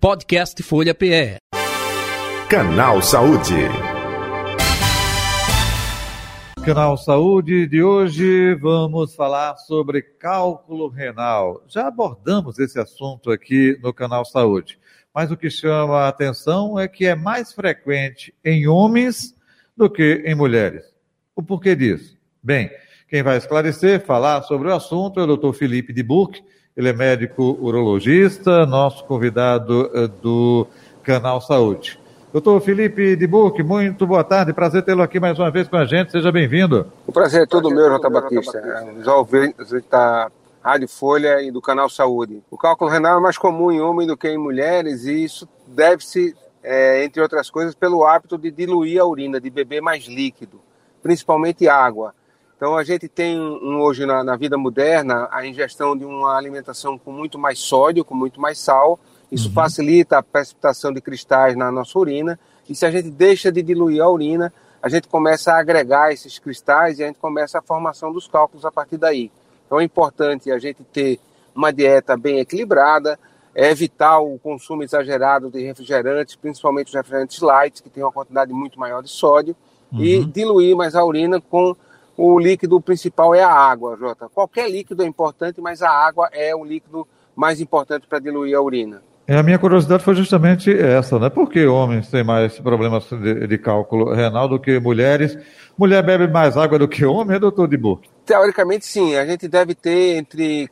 Podcast Folha PE. Canal Saúde. Canal Saúde de hoje vamos falar sobre cálculo renal. Já abordamos esse assunto aqui no Canal Saúde, mas o que chama a atenção é que é mais frequente em homens do que em mulheres. O porquê disso? Bem, quem vai esclarecer, falar sobre o assunto é o Dr. Felipe de Burke, ele é médico urologista, nosso convidado eh, do Canal Saúde. Doutor Felipe Burke, muito boa tarde, prazer tê-lo aqui mais uma vez com a gente, seja bem-vindo. O prazer é todo meu, Jota Batista, já ouvintes da Rádio Folha e do Canal Saúde. O cálculo renal é mais comum em homens do que em mulheres e isso deve-se, é, entre outras coisas, pelo hábito de diluir a urina, de beber mais líquido, principalmente água. Então a gente tem um, hoje na, na, vida moderna a ingestão de uma alimentação com muito mais sódio, com muito mais sal. Isso uhum. facilita a precipitação de cristais na nossa urina. E se a gente deixa de diluir a urina, a gente começa a agregar esses cristais e a gente começa a formação dos cálculos a partir daí. Então é importante a gente ter uma dieta bem equilibrada, é evitar o consumo exagerado de refrigerantes, principalmente os refrigerantes light, que tem uma quantidade muito maior de sódio, uhum. e diluir mais a urina com o líquido principal é a água, Jota. Qualquer líquido é importante, mas a água é o líquido mais importante para diluir a urina. É, a minha curiosidade foi justamente essa, né? Por que homens têm mais problemas de, de cálculo renal do que mulheres? Mulher bebe mais água do que homem, é doutor de Burke? Teoricamente, sim. A gente deve ter entre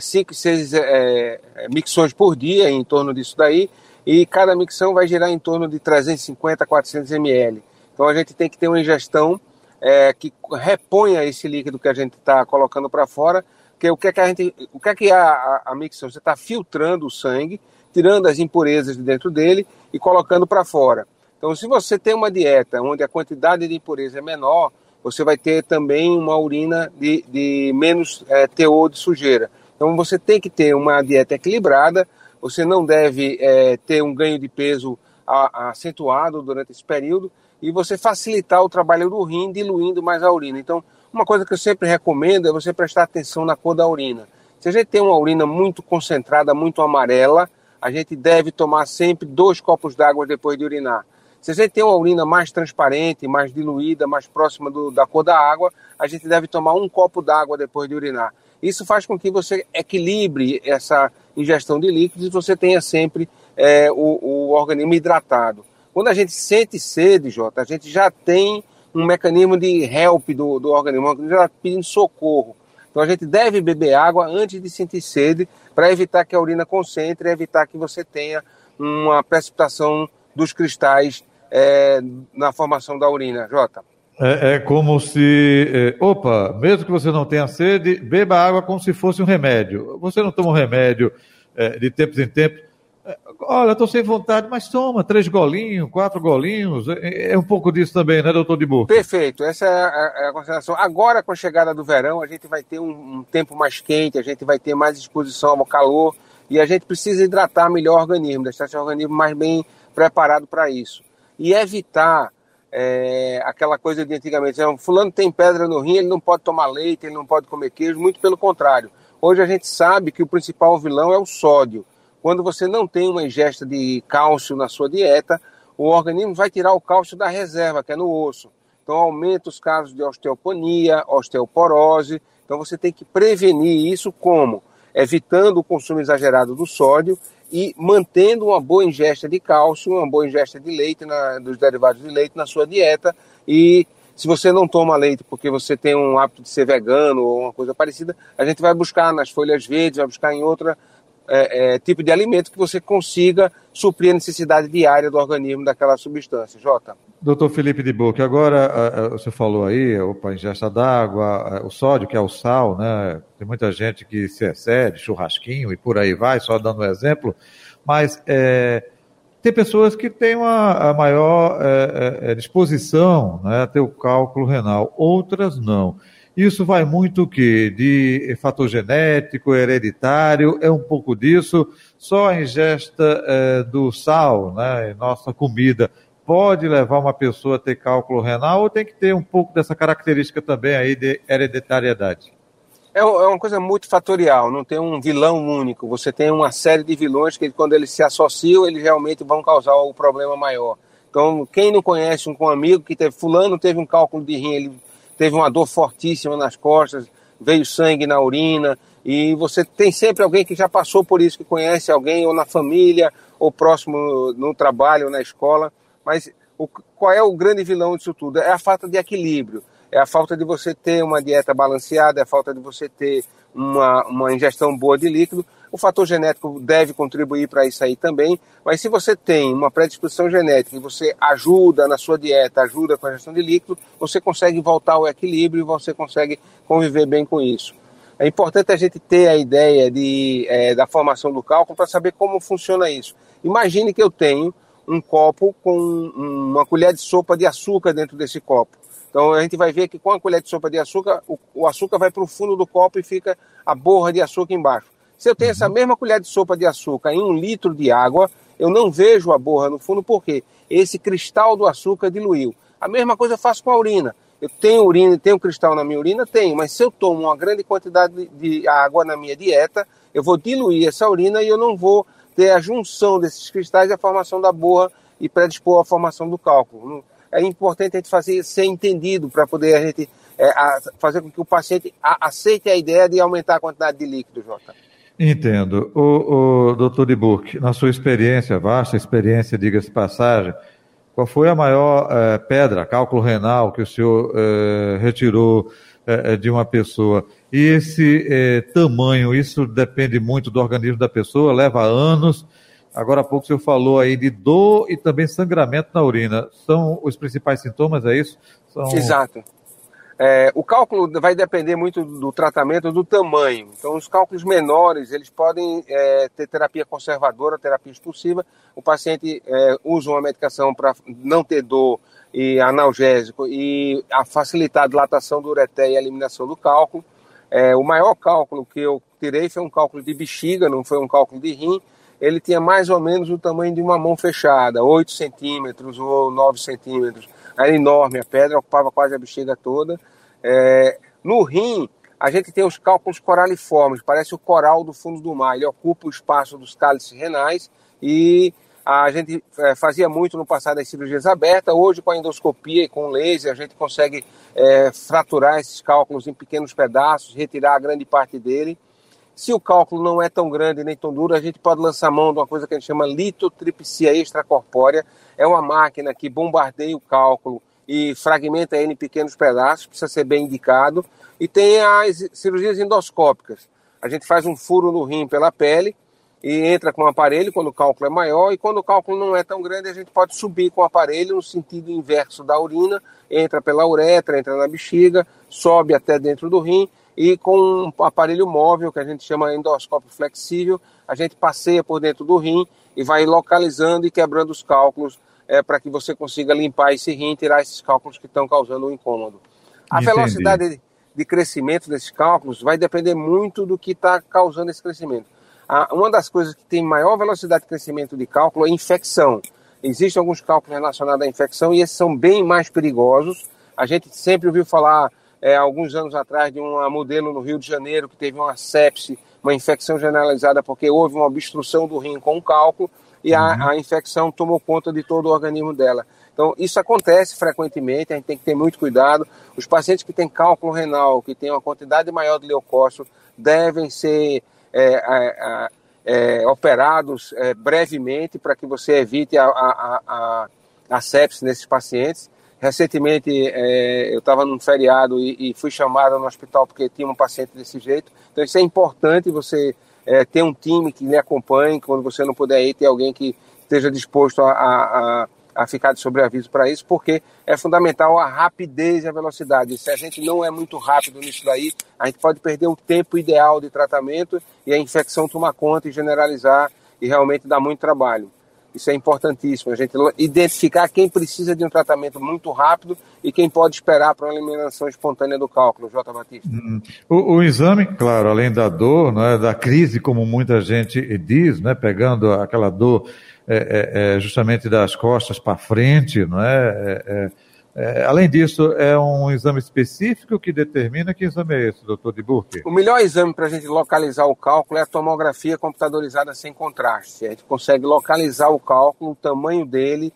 5 é, e 6 é, é, micções por dia, em torno disso daí, e cada micção vai gerar em torno de 350 a 400 ml. Então a gente tem que ter uma ingestão é, que reponha esse líquido que a gente está colocando para fora, que o que é que a gente, o que é que a, a, a micção? Você está filtrando o sangue, tirando as impurezas de dentro dele e colocando para fora. Então, se você tem uma dieta onde a quantidade de impureza é menor, você vai ter também uma urina de, de menos é, teor de sujeira. Então, você tem que ter uma dieta equilibrada, você não deve é, ter um ganho de peso acentuado durante esse período, e você facilitar o trabalho do rim diluindo mais a urina. Então, uma coisa que eu sempre recomendo é você prestar atenção na cor da urina. Se a gente tem uma urina muito concentrada, muito amarela, a gente deve tomar sempre dois copos d'água depois de urinar. Se a gente tem uma urina mais transparente, mais diluída, mais próxima do, da cor da água, a gente deve tomar um copo d'água depois de urinar. Isso faz com que você equilibre essa ingestão de líquidos e você tenha sempre é, o, o organismo hidratado. Quando a gente sente sede, Jota, a gente já tem um mecanismo de help do, do organismo, já pedindo socorro. Então a gente deve beber água antes de sentir sede para evitar que a urina concentre e evitar que você tenha uma precipitação dos cristais é, na formação da urina, Jota. É, é, como se, é, opa, mesmo que você não tenha sede, beba água como se fosse um remédio. Você não toma um remédio é, de tempos em tempos, Olha, estou sem vontade, mas toma três golinhos, quatro golinhos. É, é um pouco disso também, né, doutor Burke? Perfeito, essa é a, é a, consideração. Agora, com a chegada do verão, a gente vai ter um, um, tempo mais quente, a gente vai ter mais exposição ao calor e a gente precisa hidratar melhor o organismo, deixar esse organismo mais bem preparado para isso. E evitar é, aquela coisa de antigamente, um fulano tem pedra no rim, ele não pode tomar leite, ele não pode comer queijo, muito pelo contrário. Hoje a gente sabe que o principal vilão é o sódio. Quando você não tem uma ingesta de cálcio na sua dieta, o organismo vai tirar o cálcio da reserva, que é no osso. Então aumenta os casos de osteoponia, osteoporose. Então você tem que prevenir isso como? Evitando o consumo exagerado do sódio e mantendo uma boa ingesta de cálcio, uma boa ingesta de leite, na, dos derivados de leite na sua dieta. E se você não toma leite porque você tem um hábito de ser vegano ou uma coisa parecida, a gente vai buscar nas folhas verdes, vai buscar em outra é, é, tipo de alimento que você consiga suprir a necessidade diária do organismo daquela substância. Jota. Doutor Felipe de Boca, agora você falou aí, opa, ingesta d'água, o sódio, que é o sal, né? Tem muita gente que se excede, churrasquinho e por aí vai, só dando um exemplo, mas é, tem pessoas que têm uma, maior é, é, é disposição né, a ter o cálculo renal, outras não. Isso vai muito que de fator genético, hereditário, é um pouco disso. Só a ingesta é, do sal, né, em nossa comida, pode levar uma pessoa a ter cálculo renal ou tem que ter um pouco dessa característica também aí de hereditariedade? É, é uma coisa multifatorial, não tem um vilão único. Você tem uma série de vilões que, quando eles se associam, eles realmente vão causar o problema maior. Então, quem não conhece um, um amigo que teve, fulano teve um cálculo de rim, ele teve uma dor fortíssima nas costas, veio sangue na urina, e você tem sempre alguém que já passou por isso, que conhece alguém, ou na família, ou próximo no trabalho, ou na escola. Mas o, qual é o grande vilão disso tudo? É a falta de equilíbrio, é a falta de você ter uma dieta balanceada, é a falta de você ter uma, uma ingestão boa de líquido. O fator genético deve contribuir para isso aí também, mas se você tem uma predisposição genética e você ajuda na sua dieta, ajuda com a ingestão de líquido, você consegue voltar ao equilíbrio e você consegue conviver bem com isso. É importante a gente ter a ideia de, é, da formação do cálculo para saber como funciona isso. Imagine que eu tenho um copo com uma colher de sopa de açúcar dentro desse copo. Então a gente vai ver que com a colher de sopa de açúcar, o, o açúcar vai para o fundo do copo e fica a borra de açúcar embaixo. Se eu tenho essa mesma colher de sopa de açúcar em um litro de água, eu não vejo a borra no fundo, porque esse cristal do açúcar diluiu. A mesma coisa eu faço com a urina. Eu tenho urina, tenho cristal na minha urina? Tenho, mas se eu tomo uma grande quantidade de água na minha dieta, eu vou diluir essa urina e eu não vou ter a junção desses cristais e a formação da borra e predispor à formação do cálculo é importante a gente fazer ser entendido para poder a gente é, a, fazer com que o paciente a, aceite a ideia de aumentar a quantidade de líquido, Jota. Entendo. O, o doutor na sua experiência, vasta experiência, diga-se passagem, qual foi a maior é, pedra, cálculo renal, que o senhor é, retirou é de uma pessoa? E esse tamanho, isso depende muito do organismo da pessoa, leva anos Agora há pouco o senhor falou aí de dor e também sangramento na urina. São os principais sintomas, é isso? São... Exato. É, o cálculo vai depender muito do tratamento, do tamanho. Então, os cálculos menores, eles podem é, ter terapia conservadora, terapia expulsiva. O paciente é, usa uma medicação para não ter dor e analgésico e a facilitar a dilatação do ureté e a eliminação do cálculo. É, o maior cálculo que eu tirei foi um cálculo de bexiga, não foi um cálculo de rim ele tinha mais ou menos o tamanho de uma mão fechada, 8 centímetros ou 9 centímetros. Era enorme, a pedra ocupava quase a bexiga toda. É, no rim, a gente tem os cálculos coraliformes, parece o coral do fundo do mar. Ele ocupa o espaço dos cálices renais e a gente é, fazia muito no passado as cirurgias abertas. Hoje, com a endoscopia e com laser, a gente consegue é, fraturar esses cálculos em pequenos pedaços, retirar a grande parte dele. Se o cálculo não é tão grande nem tão duro, a gente pode lançar mão de uma coisa que a gente chama litotripsia extracorpórea. É uma máquina que bombardeia o cálculo e fragmenta ele em pequenos pedaços, precisa ser bem indicado. E tem as cirurgias endoscópicas. A gente faz um furo no rim pela pele e entra com o aparelho quando o cálculo é maior, e quando o cálculo não é tão grande, a gente pode subir com o aparelho no sentido inverso da urina, entra pela uretra, entra na bexiga, sobe até dentro do rim e com um aparelho móvel que a gente chama endoscópio flexível, a gente passeia por dentro do rim e vai localizando e quebrando os cálculos é, para que você consiga limpar esse rim e tirar esses cálculos que estão causando o um incômodo. A Entendi. velocidade de crescimento desses cálculos vai depender muito do que está causando esse crescimento. Uma das coisas que tem maior velocidade de crescimento de cálculo é infecção. Existem alguns cálculos relacionados à infecção e esses são bem mais perigosos. A gente sempre ouviu falar é, alguns anos atrás de uma modelo no Rio de Janeiro que teve uma sepse, uma infecção generalizada porque houve uma obstrução do rim com um cálculo e a, uhum. a infecção tomou conta de todo o organismo dela. Então, isso acontece frequentemente, a gente tem que ter muito cuidado. Os pacientes que têm cálculo renal, que têm uma quantidade maior de leucócito, devem ser é, é, operados é, brevemente para que você evite a, a, a, a sepse nesses pacientes. Recentemente é, eu estava num feriado e, e, fui chamado no hospital porque tinha um paciente desse jeito. Então isso é importante você é, ter um time que lhe acompanhe, quando você não puder ir, ter alguém que esteja disposto a, a, a ficar de sobreaviso para isso, porque é fundamental a rapidez e a velocidade. Se a gente não é muito rápido nisso daí, a gente pode perder o tempo ideal de tratamento e a infecção tomar conta e generalizar e realmente dar muito trabalho. Isso é importantíssimo, a gente identificar quem precisa de um tratamento muito rápido e quem pode esperar para uma eliminação espontânea do cálculo, J. Batista. Hum. O, o, exame, claro, além da dor, é, da crise, como muita gente diz, né, pegando aquela dor é, é, é justamente das costas para frente, não é? é, é além disso, é um exame específico que determina que exame é esse, doutor de Burke? O melhor exame para a gente localizar o cálculo é a tomografia computadorizada sem contraste. A gente consegue localizar o cálculo, o tamanho dele,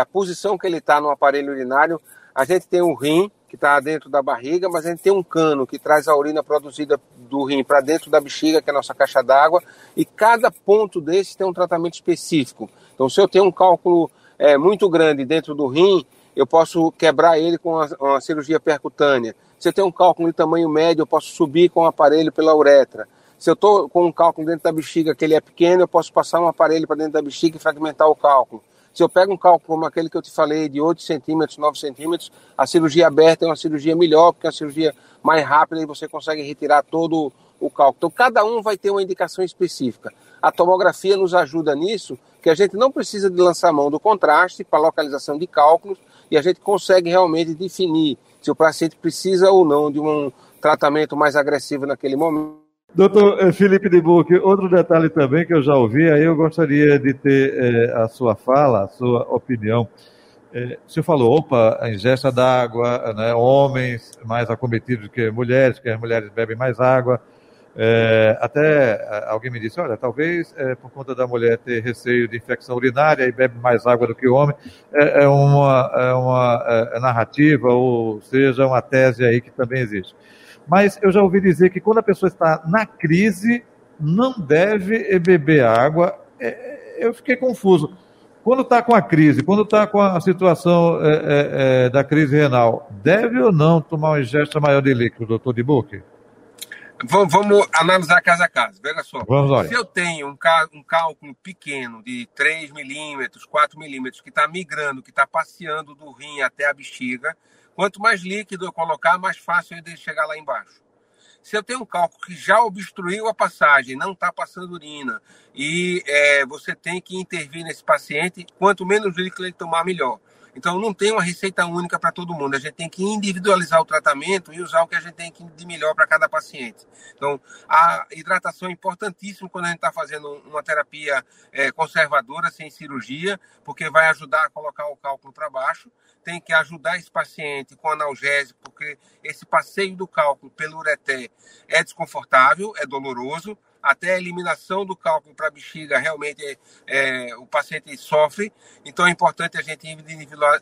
a posição que ele está no aparelho urinário. A gente tem o rim, que está dentro da barriga, mas a gente tem um cano que traz a urina produzida do rim para dentro da bexiga, que é a nossa caixa d'água, e cada ponto desse tem um tratamento específico. Então, se eu tenho um cálculo é, muito grande dentro do rim, eu posso quebrar ele com uma, uma cirurgia percutânea. Se eu tenho um cálculo de tamanho médio, eu posso subir com o aparelho pela uretra. Se eu estou com um cálculo dentro da bexiga que ele é pequeno, eu posso passar um aparelho para dentro da bexiga e fragmentar o cálculo. Se eu pego um cálculo como aquele que eu te falei, de 8 centímetros, 9 centímetros, a cirurgia aberta é uma cirurgia melhor, porque é uma cirurgia mais rápida e você consegue retirar todo o cálculo. Então, cada um vai ter uma indicação específica. A tomografia nos ajuda nisso, que a gente não precisa de lançar mão do contraste para localização de cálculos e a gente consegue realmente definir se o paciente precisa ou não de um tratamento mais agressivo naquele momento. Doutor eh, Felipe de Buque, outro detalhe também que eu já ouvi, aí eu gostaria de ter eh, a sua fala, a sua opinião. Eh, o senhor falou, opa, a ingesta d'água, né, homens mais acometidos que mulheres, que as mulheres bebem mais água. É, até alguém me disse, olha, talvez é, por conta da mulher ter receio de infecção urinária e bebe mais água do que o homem, é, é uma, é uma é, narrativa, ou seja, uma tese aí que também existe. Mas eu já ouvi dizer que quando a pessoa está na crise, não deve beber água. É, eu fiquei confuso. Quando está com a crise, quando está com a situação da crise renal, deve ou não tomar uma ingesta maior de líquido, doutor de Buque? Vamos, analisar caso a caso. Veja só. Vamos. Se eu tenho um, um cálculo pequeno de 3 milímetros, 4 milímetros, que está migrando, que está passeando do rim até a bexiga, quanto mais líquido eu colocar, mais fácil ele chegar lá embaixo. Se eu tenho um cálculo que já obstruiu a passagem, não está passando urina, e é, você tem que intervir nesse paciente, quanto menos líquido ele tomar, melhor. Então não tem uma receita única para todo mundo. A gente tem que individualizar o tratamento e usar o que a gente tem de melhor para cada paciente. Então a hidratação é importantíssima quando a gente está fazendo uma terapia é, conservadora sem cirurgia, porque vai ajudar a colocar o cálculo para baixo. Tem que ajudar esse paciente com analgésico, porque esse passeio do cálculo pelo ureté é desconfortável, é doloroso até a eliminação do cálculo para a bexiga, realmente é, o paciente sofre. Então é importante a gente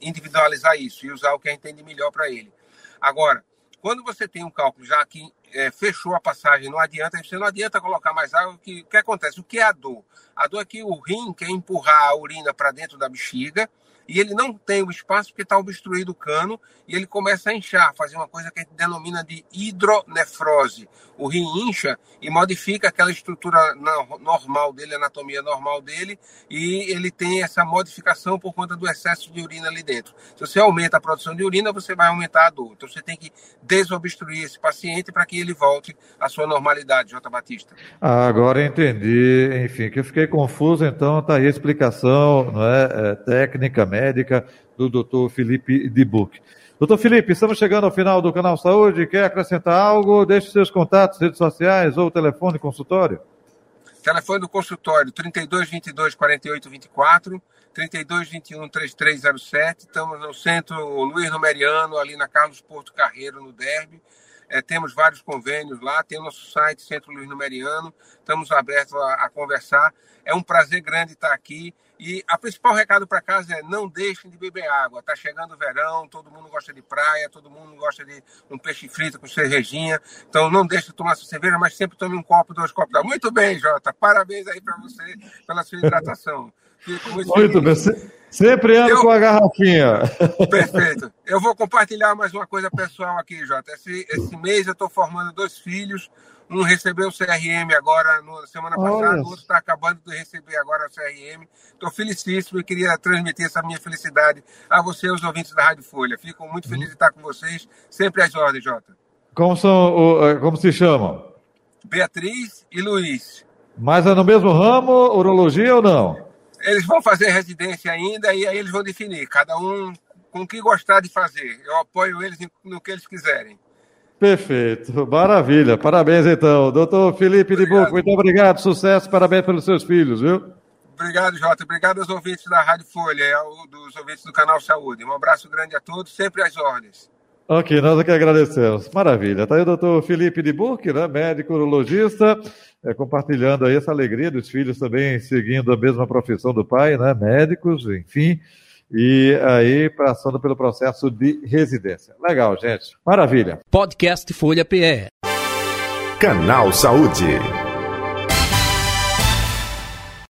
individualizar isso e usar o que a gente tem de melhor para ele. Agora, quando você tem um cálculo já que é, fechou a passagem, não adianta, você não adianta colocar mais água. Que, o que acontece? O que é a dor? A dor é que o rim quer empurrar a urina para dentro da bexiga e ele não tem o espaço porque está obstruído o cano e ele começa a inchar, fazer uma coisa que a gente denomina de hidronefrose. O rim incha e modifica aquela estrutura normal dele, a anatomia normal dele, e ele tem essa modificação por conta do excesso de urina ali dentro. Se você aumenta a produção de urina, você vai aumentar a dor. Então você tem que desobstruir esse paciente para que ele volte à sua normalidade, J. Batista. Ah, agora entendi, enfim, que eu fiquei confuso, então está aí a explicação não é, é técnica, médica do doutor Felipe Dibuc. Doutor Felipe, estamos chegando ao final do Canal Saúde. Quer acrescentar algo? Deixe seus contatos, redes sociais ou telefone consultório. Telefone do consultório 32 22 48 24, 32 21 3307. Estamos no centro Luiz Numeriano, ali na Carlos Porto Carreiro, no Derby. É, temos vários convênios lá, tem o nosso site, Centro Luiz Numeriano. Estamos abertos a, a conversar. É um prazer grande estar aqui. E a principal recado para casa é não deixem de beber água. Está chegando o verão, todo mundo gosta de praia, todo mundo gosta de um peixe frito com cervejinha. Então não deixe de tomar sua cerveja, mas sempre tome um copo, dois copos. Muito bem, Jota. Parabéns aí para você pela sua hidratação. muito, muito bem. Sempre ando Eu... com a garrafinha. Perfeito. Eu vou compartilhar mais uma coisa pessoal aqui, Jota. Esse, esse mês eu estou formando dois filhos. Um recebeu o CRM agora, na semana passada, o outro está acabando de receber agora o CRM. Estou felicíssimo e queria transmitir essa minha felicidade a você, os ouvintes da Rádio Folha. Fico muito feliz de estar com vocês, sempre às ordens, Jota. Como, são, eh, como se chamam? Beatriz e Luiz. Mas é no mesmo ramo, urologia ou não? Eles vão fazer residência ainda e aí eles vão definir, cada um com o que gostar de fazer. Eu apoio eles no que eles quiserem. Perfeito, maravilha. Parabéns então. Doutor Felipe obrigado. de Buco, muito obrigado, sucesso, parabéns pelos seus filhos, viu? Obrigado, Jota. Obrigado aos ouvintes da Rádio Folha e dos ouvintes do Canal Saúde. Um abraço grande a todos, sempre às ordens. Ok, nós aqui agradecemos. Maravilha. Está aí o doutor Felipe de Burque, né, médico urologista, é, compartilhando aí essa alegria dos filhos também seguindo a mesma profissão do pai, né, médicos, enfim, e aí passando pelo processo de residência. Legal, gente. Maravilha. Podcast Folha PE. Canal Saúde.